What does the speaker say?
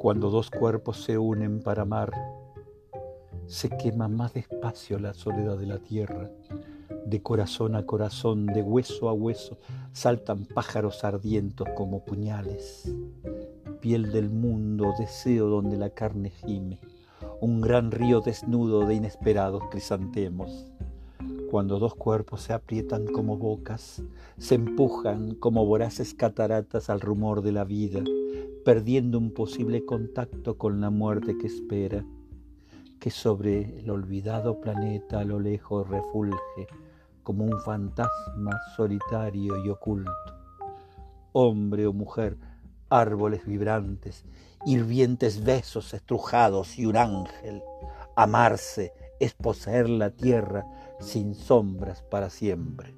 Cuando dos cuerpos se unen para amar, se quema más despacio la soledad de la tierra. De corazón a corazón, de hueso a hueso, saltan pájaros ardientos como puñales. Piel del mundo, deseo donde la carne gime, un gran río desnudo de inesperados crisantemos. Cuando dos cuerpos se aprietan como bocas, se empujan como voraces cataratas al rumor de la vida, perdiendo un posible contacto con la muerte que espera que sobre el olvidado planeta a lo lejos refulge como un fantasma solitario y oculto. Hombre o mujer, árboles vibrantes, hirvientes besos estrujados y un ángel. Amarse es poseer la tierra sin sombras para siempre.